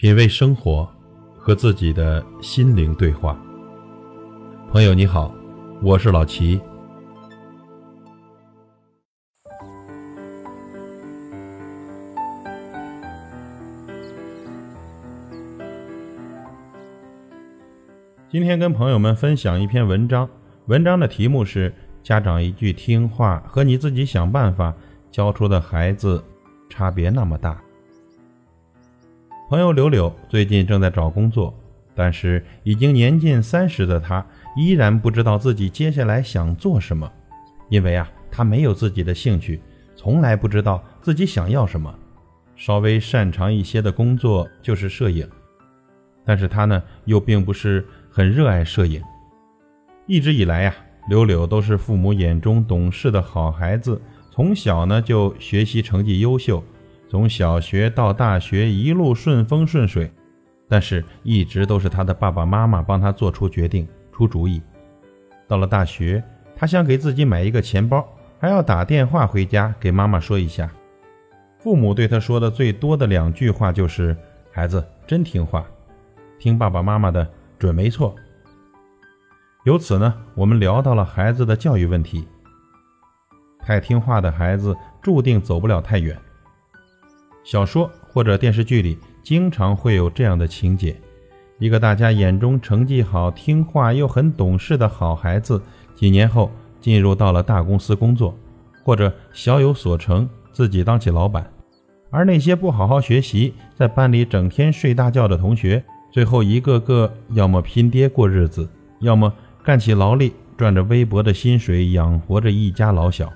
品味生活，和自己的心灵对话。朋友你好，我是老齐。今天跟朋友们分享一篇文章，文章的题目是“家长一句听话和你自己想办法教出的孩子差别那么大”。朋友柳柳最近正在找工作，但是已经年近三十的他依然不知道自己接下来想做什么，因为啊，他没有自己的兴趣，从来不知道自己想要什么。稍微擅长一些的工作就是摄影，但是他呢又并不是很热爱摄影。一直以来呀，柳柳都是父母眼中懂事的好孩子，从小呢就学习成绩优秀。从小学到大学一路顺风顺水，但是一直都是他的爸爸妈妈帮他做出决定、出主意。到了大学，他想给自己买一个钱包，还要打电话回家给妈妈说一下。父母对他说的最多的两句话就是：“孩子真听话，听爸爸妈妈的准没错。”由此呢，我们聊到了孩子的教育问题。太听话的孩子注定走不了太远。小说或者电视剧里经常会有这样的情节：一个大家眼中成绩好、听话又很懂事的好孩子，几年后进入到了大公司工作，或者小有所成，自己当起老板；而那些不好好学习，在班里整天睡大觉的同学，最后一个个要么拼爹过日子，要么干起劳力，赚着微薄的薪水养活着一家老小。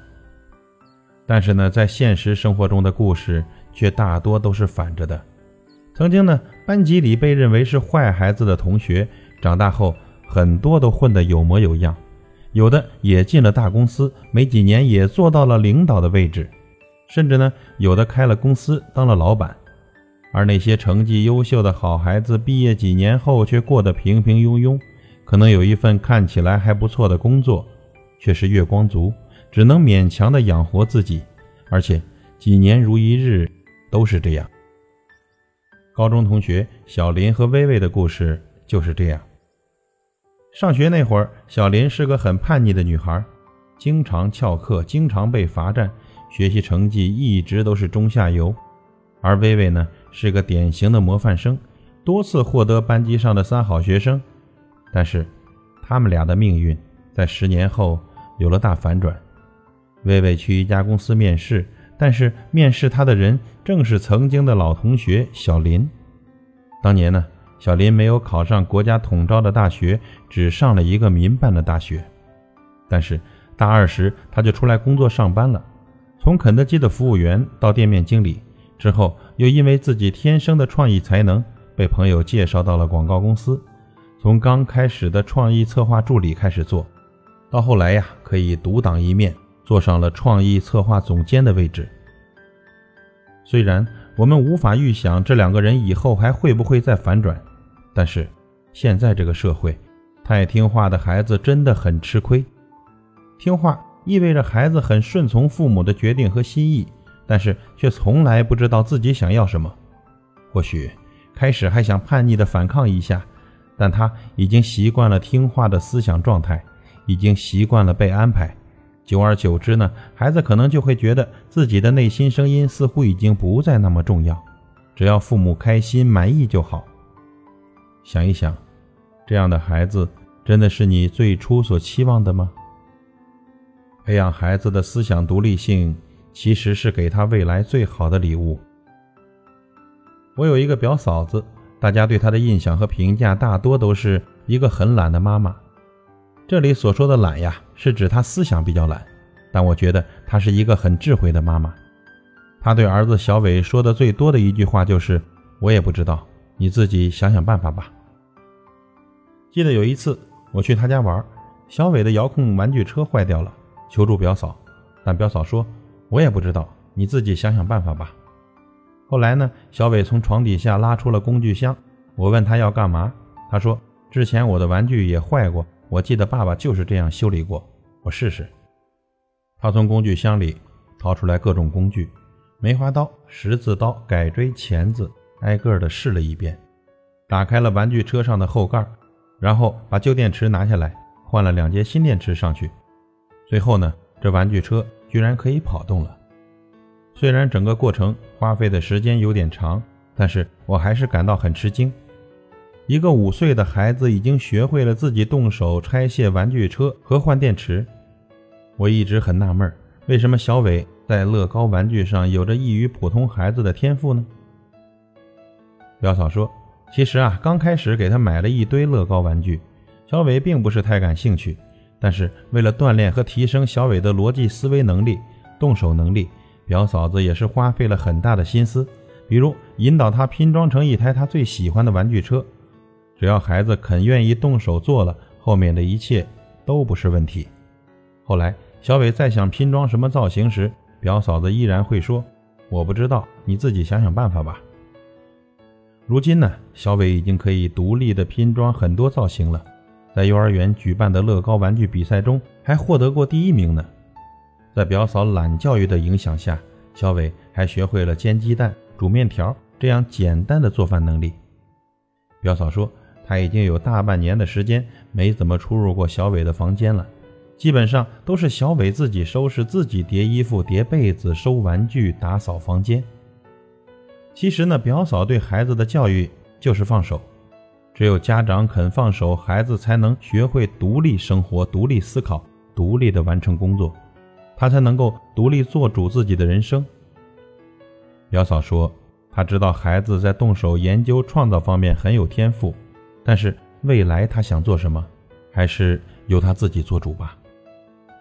但是呢，在现实生活中的故事。却大多都是反着的。曾经呢，班级里被认为是坏孩子的同学，长大后很多都混得有模有样，有的也进了大公司，没几年也做到了领导的位置，甚至呢，有的开了公司当了老板。而那些成绩优秀的好孩子，毕业几年后却过得平平庸庸，可能有一份看起来还不错的工作，却是月光族，只能勉强的养活自己，而且几年如一日。都是这样。高中同学小林和薇薇的故事就是这样。上学那会儿，小林是个很叛逆的女孩，经常翘课，经常被罚站，学习成绩一直都是中下游。而薇薇呢，是个典型的模范生，多次获得班级上的三好学生。但是，他们俩的命运在十年后有了大反转。薇薇去一家公司面试。但是面试他的人正是曾经的老同学小林。当年呢，小林没有考上国家统招的大学，只上了一个民办的大学。但是大二时他就出来工作上班了，从肯德基的服务员到店面经理，之后又因为自己天生的创意才能，被朋友介绍到了广告公司。从刚开始的创意策划助理开始做，到后来呀，可以独当一面。坐上了创意策划总监的位置。虽然我们无法预想这两个人以后还会不会再反转，但是现在这个社会，太听话的孩子真的很吃亏。听话意味着孩子很顺从父母的决定和心意，但是却从来不知道自己想要什么。或许开始还想叛逆的反抗一下，但他已经习惯了听话的思想状态，已经习惯了被安排。久而久之呢，孩子可能就会觉得自己的内心声音似乎已经不再那么重要，只要父母开心满意就好。想一想，这样的孩子真的是你最初所期望的吗？培养孩子的思想独立性，其实是给他未来最好的礼物。我有一个表嫂子，大家对她的印象和评价大多都是一个很懒的妈妈。这里所说的懒呀，是指他思想比较懒，但我觉得她是一个很智慧的妈妈。她对儿子小伟说的最多的一句话就是：“我也不知道，你自己想想办法吧。”记得有一次我去他家玩，小伟的遥控玩具车坏掉了，求助表嫂，但表嫂说：“我也不知道，你自己想想办法吧。”后来呢，小伟从床底下拉出了工具箱，我问他要干嘛，他说：“之前我的玩具也坏过。”我记得爸爸就是这样修理过，我试试。他从工具箱里掏出来各种工具：梅花刀、十字刀、改锥钳子、挨个的试了一遍，打开了玩具车上的后盖，然后把旧电池拿下来，换了两节新电池上去。最后呢，这玩具车居然可以跑动了。虽然整个过程花费的时间有点长，但是我还是感到很吃惊。一个五岁的孩子已经学会了自己动手拆卸玩具车和换电池。我一直很纳闷，为什么小伟在乐高玩具上有着异于普通孩子的天赋呢？表嫂说：“其实啊，刚开始给他买了一堆乐高玩具，小伟并不是太感兴趣。但是为了锻炼和提升小伟的逻辑思维能力、动手能力，表嫂子也是花费了很大的心思，比如引导他拼装成一台他最喜欢的玩具车。”只要孩子肯愿意动手做了，后面的一切都不是问题。后来，小伟再想拼装什么造型时，表嫂子依然会说：“我不知道，你自己想想办法吧。”如今呢，小伟已经可以独立的拼装很多造型了，在幼儿园举办的乐高玩具比赛中还获得过第一名呢。在表嫂懒教育的影响下，小伟还学会了煎鸡蛋、煮面条这样简单的做饭能力。表嫂说。他已经有大半年的时间没怎么出入过小伟的房间了，基本上都是小伟自己收拾、自己叠衣服、叠被子、收玩具、打扫房间。其实呢，表嫂对孩子的教育就是放手，只有家长肯放手，孩子才能学会独立生活、独立思考、独立的完成工作，他才能够独立做主自己的人生。表嫂说，她知道孩子在动手研究、创造方面很有天赋。但是未来他想做什么，还是由他自己做主吧。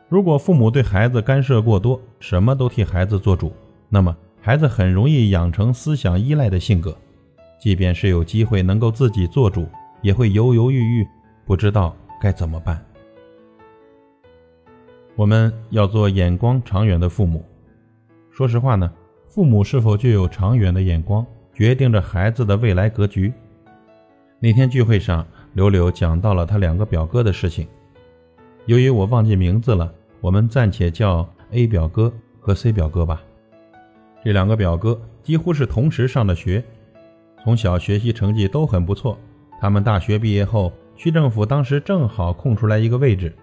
如果父母对孩子干涉过多，什么都替孩子做主，那么孩子很容易养成思想依赖的性格，即便是有机会能够自己做主，也会犹犹豫豫，不知道该怎么办。我们要做眼光长远的父母。说实话呢，父母是否具有长远的眼光，决定着孩子的未来格局。那天聚会上，柳柳讲到了他两个表哥的事情。由于我忘记名字了，我们暂且叫 A 表哥和 C 表哥吧。这两个表哥几乎是同时上的学，从小学习成绩都很不错。他们大学毕业后，区政府当时正好空出来一个位置，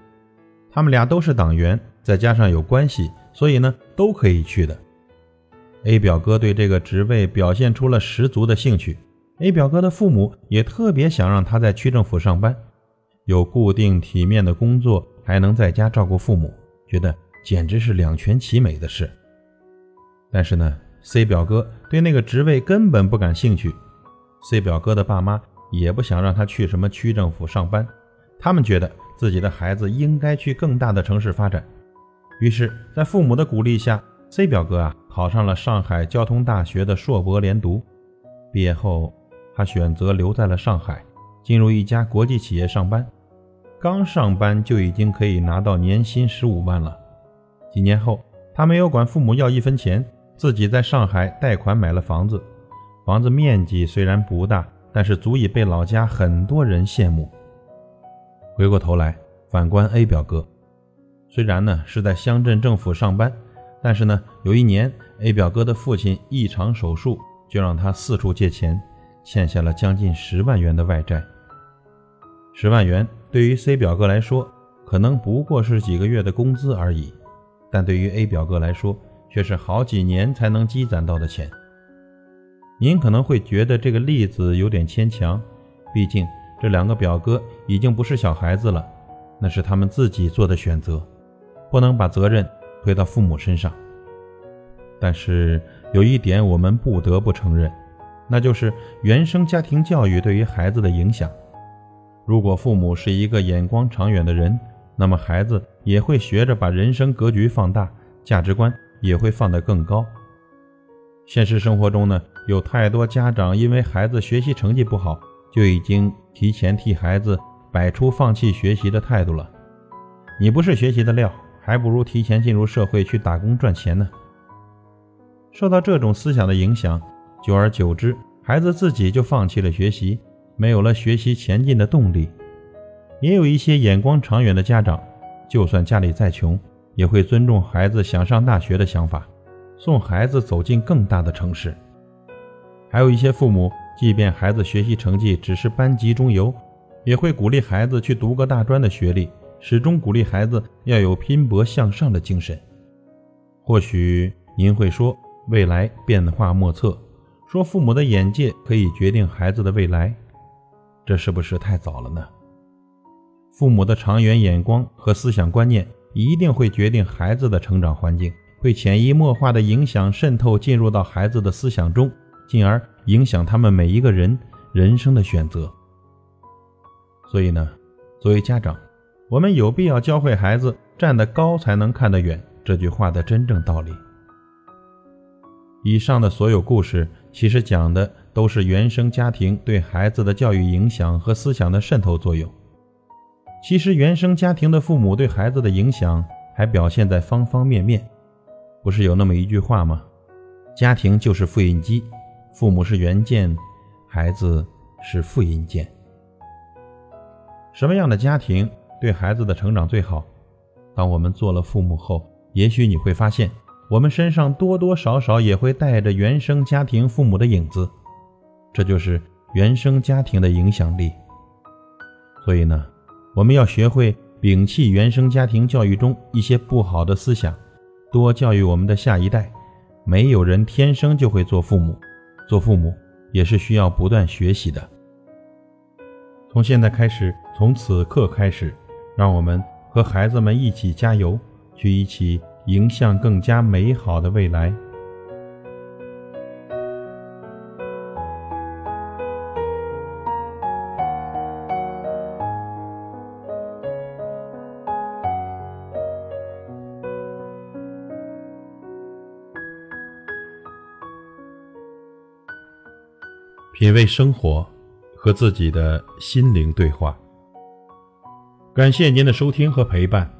他们俩都是党员，再加上有关系，所以呢都可以去的。A 表哥对这个职位表现出了十足的兴趣。A 表哥的父母也特别想让他在区政府上班，有固定体面的工作，还能在家照顾父母，觉得简直是两全其美的事。但是呢，C 表哥对那个职位根本不感兴趣。C 表哥的爸妈也不想让他去什么区政府上班，他们觉得自己的孩子应该去更大的城市发展。于是，在父母的鼓励下，C 表哥啊考上了上海交通大学的硕博连读，毕业后。他选择留在了上海，进入一家国际企业上班。刚上班就已经可以拿到年薪十五万了。几年后，他没有管父母要一分钱，自己在上海贷款买了房子。房子面积虽然不大，但是足以被老家很多人羡慕。回过头来，反观 A 表哥，虽然呢是在乡镇政府上班，但是呢有一年 A 表哥的父亲一场手术，就让他四处借钱。欠下了将近十万元的外债。十万元对于 C 表哥来说，可能不过是几个月的工资而已，但对于 A 表哥来说，却是好几年才能积攒到的钱。您可能会觉得这个例子有点牵强，毕竟这两个表哥已经不是小孩子了，那是他们自己做的选择，不能把责任推到父母身上。但是有一点，我们不得不承认。那就是原生家庭教育对于孩子的影响。如果父母是一个眼光长远的人，那么孩子也会学着把人生格局放大，价值观也会放得更高。现实生活中呢，有太多家长因为孩子学习成绩不好，就已经提前替孩子摆出放弃学习的态度了。你不是学习的料，还不如提前进入社会去打工赚钱呢。受到这种思想的影响。久而久之，孩子自己就放弃了学习，没有了学习前进的动力。也有一些眼光长远的家长，就算家里再穷，也会尊重孩子想上大学的想法，送孩子走进更大的城市。还有一些父母，即便孩子学习成绩只是班级中游，也会鼓励孩子去读个大专的学历，始终鼓励孩子要有拼搏向上的精神。或许您会说，未来变化莫测，说父母的眼界可以决定孩子的未来，这是不是太早了呢？父母的长远眼光和思想观念一定会决定孩子的成长环境，会潜移默化的影响渗透进入到孩子的思想中，进而影响他们每一个人人生的选择。所以呢，作为家长，我们有必要教会孩子“站得高才能看得远”这句话的真正道理。以上的所有故事，其实讲的都是原生家庭对孩子的教育影响和思想的渗透作用。其实，原生家庭的父母对孩子的影响还表现在方方面面。不是有那么一句话吗？家庭就是复印机，父母是原件，孩子是复印件。什么样的家庭对孩子的成长最好？当我们做了父母后，也许你会发现，我们身上多多少少也会带着原生家庭父母的影子。这就是原生家庭的影响力。所以呢？我们要学会摒弃原生家庭教育中一些不好的思想，多教育我们的下一代。没有人天生就会做父母，做父母也是需要不断学习的。从现在开始，从此刻开始，让我们和孩子们一起加油，去一起迎向更加美好的未来。品味生活，和自己的心灵对话。感谢您的收听和陪伴。